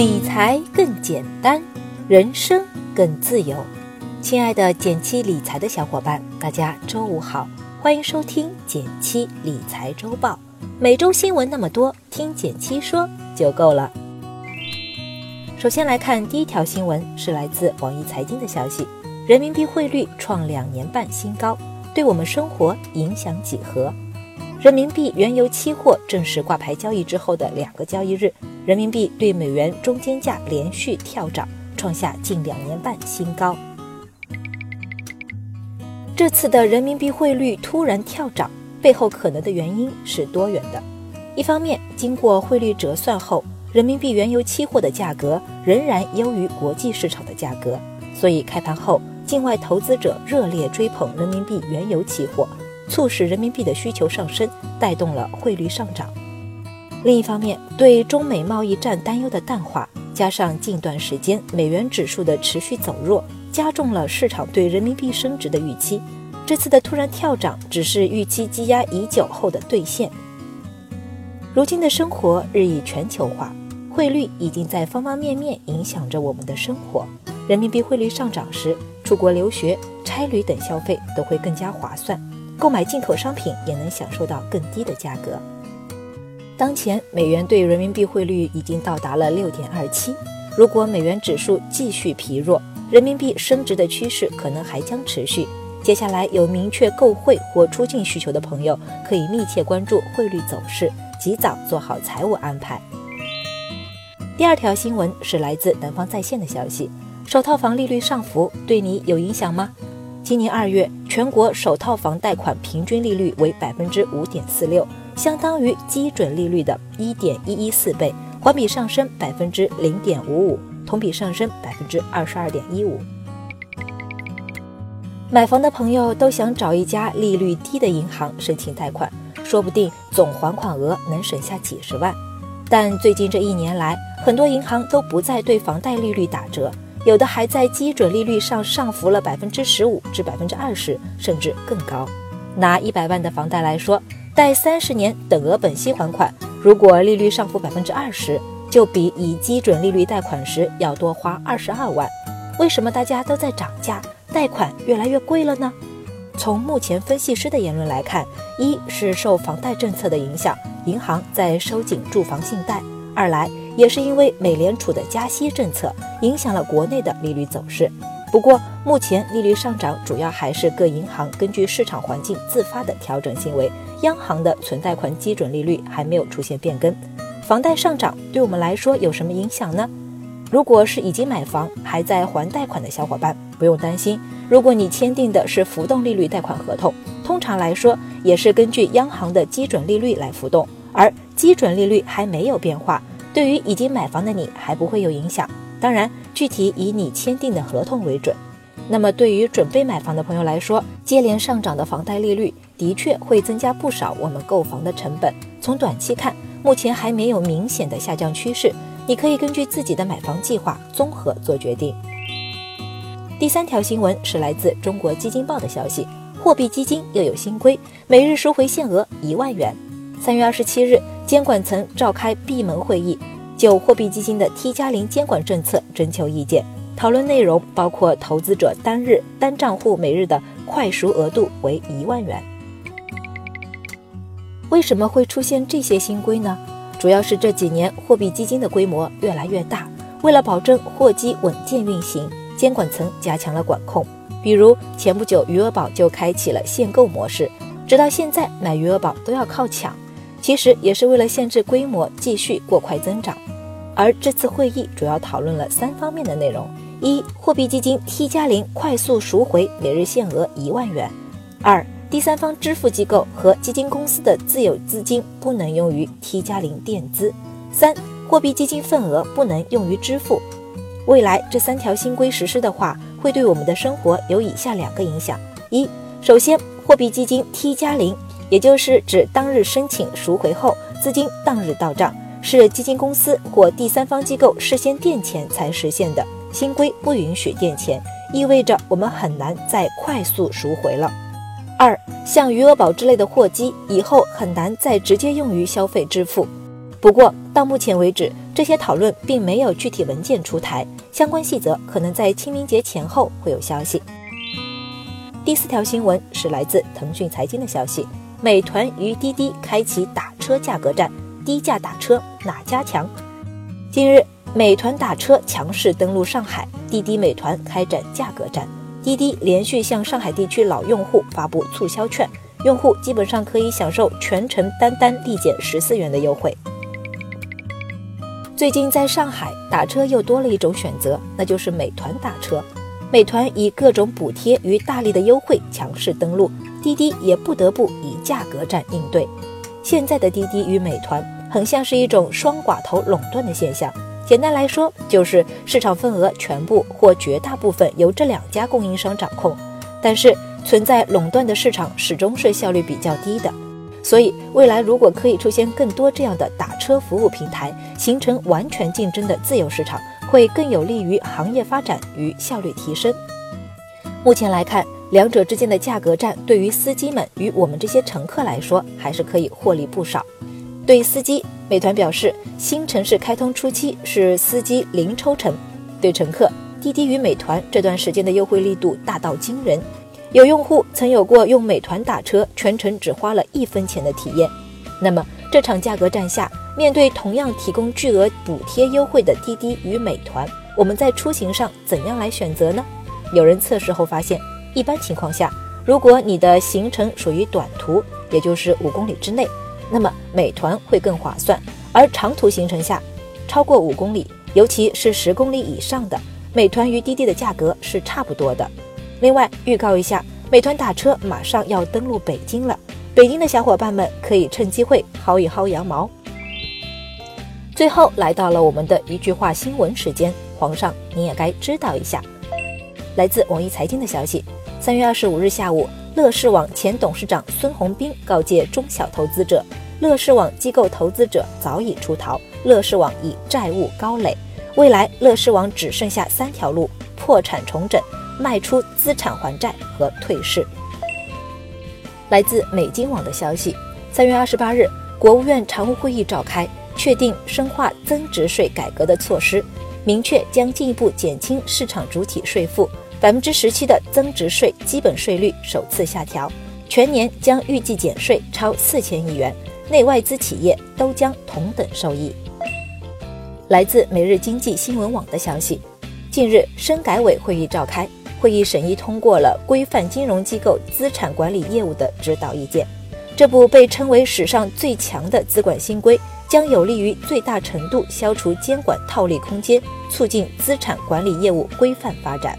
理财更简单，人生更自由。亲爱的减七理财的小伙伴，大家周五好，欢迎收听减七理财周报。每周新闻那么多，听减七说就够了。首先来看第一条新闻，是来自网易财经的消息：人民币汇率创两年半新高，对我们生活影响几何？人民币原油期货正式挂牌交易之后的两个交易日。人民币对美元中间价连续跳涨，创下近两年半新高。这次的人民币汇率突然跳涨，背后可能的原因是多元的。一方面，经过汇率折算后，人民币原油期货的价格仍然优于国际市场的价格，所以开盘后境外投资者热烈追捧人民币原油期货，促使人民币的需求上升，带动了汇率上涨。另一方面，对中美贸易战担忧的淡化，加上近段时间美元指数的持续走弱，加重了市场对人民币升值的预期。这次的突然跳涨，只是预期积压已久后的兑现。如今的生活日益全球化，汇率已经在方方面面影响着我们的生活。人民币汇率上涨时，出国留学、差旅等消费都会更加划算，购买进口商品也能享受到更低的价格。当前美元对人民币汇率已经到达了六点二七，如果美元指数继续疲弱，人民币升值的趋势可能还将持续。接下来有明确购汇或出境需求的朋友，可以密切关注汇率走势，及早做好财务安排。第二条新闻是来自南方在线的消息：首套房利率上浮对你有影响吗？今年二月，全国首套房贷款平均利率为百分之五点四六。相当于基准利率的一点一一四倍，环比上升百分之零点五五，同比上升百分之二十二点一五。买房的朋友都想找一家利率低的银行申请贷款，说不定总还款额能省下几十万。但最近这一年来，很多银行都不再对房贷利率打折，有的还在基准利率上上浮了百分之十五至百分之二十，甚至更高。拿一百万的房贷来说。贷三十年等额本息还款，如果利率上浮百分之二十，就比以基准利率贷款时要多花二十二万。为什么大家都在涨价，贷款越来越贵了呢？从目前分析师的言论来看，一是受房贷政策的影响，银行在收紧住房信贷；二来也是因为美联储的加息政策影响了国内的利率走势。不过，目前利率上涨主要还是各银行根据市场环境自发的调整行为，央行的存贷款基准利率还没有出现变更。房贷上涨对我们来说有什么影响呢？如果是已经买房还在还贷款的小伙伴，不用担心。如果你签订的是浮动利率贷款合同，通常来说也是根据央行的基准利率来浮动，而基准利率还没有变化，对于已经买房的你还不会有影响。当然，具体以你签订的合同为准。那么，对于准备买房的朋友来说，接连上涨的房贷利率的确会增加不少我们购房的成本。从短期看，目前还没有明显的下降趋势。你可以根据自己的买房计划综合做决定。第三条新闻是来自中国基金报的消息：货币基金又有新规，每日赎回限额一万元。三月二十七日，监管层召开闭门会议。就货币基金的 T 加零监管政策征求意见，讨论内容包括投资者单日单账户每日的快赎额度为一万元。为什么会出现这些新规呢？主要是这几年货币基金的规模越来越大，为了保证货基稳健运行，监管层加强了管控。比如前不久余额宝就开启了限购模式，直到现在买余额宝都要靠抢。其实也是为了限制规模继续过快增长，而这次会议主要讨论了三方面的内容：一、货币基金 T 加零快速赎回每日限额一万元；二、第三方支付机构和基金公司的自有资金不能用于 T 加零垫资；三、货币基金份额不能用于支付。未来这三条新规实施的话，会对我们的生活有以下两个影响：一、首先，货币基金 T 加零。也就是指当日申请赎回后，资金当日到账，是基金公司或第三方机构事先垫钱才实现的。新规不允许垫钱，意味着我们很难再快速赎回了。二，像余额宝之类的货基，以后很难再直接用于消费支付。不过到目前为止，这些讨论并没有具体文件出台，相关细则可能在清明节前后会有消息。第四条新闻是来自腾讯财经的消息：美团与滴滴开启打车价格战，低价打车哪家强？近日，美团打车强势登陆上海，滴滴美团开展价格战。滴滴连续向上海地区老用户发布促销券，用户基本上可以享受全程单单立减十四元的优惠。最近在上海打车又多了一种选择，那就是美团打车。美团以各种补贴与大力的优惠强势登陆，滴滴也不得不以价格战应对。现在的滴滴与美团很像是一种双寡头垄断的现象。简单来说，就是市场份额全部或绝大部分由这两家供应商掌控。但是存在垄断的市场始终是效率比较低的。所以，未来如果可以出现更多这样的打车服务平台，形成完全竞争的自由市场，会更有利于行业发展与效率提升。目前来看，两者之间的价格战，对于司机们与我们这些乘客来说，还是可以获利不少。对司机，美团表示，新城市开通初期是司机零抽成；对乘客，滴滴与美团这段时间的优惠力度大到惊人。有用户曾有过用美团打车全程只花了一分钱的体验。那么这场价格战下，面对同样提供巨额补贴优惠的滴滴与美团，我们在出行上怎样来选择呢？有人测试后发现，一般情况下，如果你的行程属于短途，也就是五公里之内，那么美团会更划算；而长途行程下，超过五公里，尤其是十公里以上的，美团与滴滴的价格是差不多的。另外预告一下，美团打车马上要登陆北京了，北京的小伙伴们可以趁机会薅一薅羊毛。最后来到了我们的一句话新闻时间，皇上你也该知道一下。来自网易财经的消息，三月二十五日下午，乐视网前董事长孙宏斌告诫中小投资者，乐视网机构投资者早已出逃，乐视网已债务高垒，未来乐视网只剩下三条路：破产重整。卖出资产还债和退市。来自美金网的消息，三月二十八日，国务院常务会议召开，确定深化增值税改革的措施，明确将进一步减轻市场主体税负，百分之十七的增值税基本税率首次下调，全年将预计减税超四千亿元，内外资企业都将同等受益。来自每日经济新闻网的消息，近日深改委会议召开。会议审议通过了规范金融机构资产管理业务的指导意见。这部被称为史上最强的资管新规，将有利于最大程度消除监管套利空间，促进资产管理业务规范发展。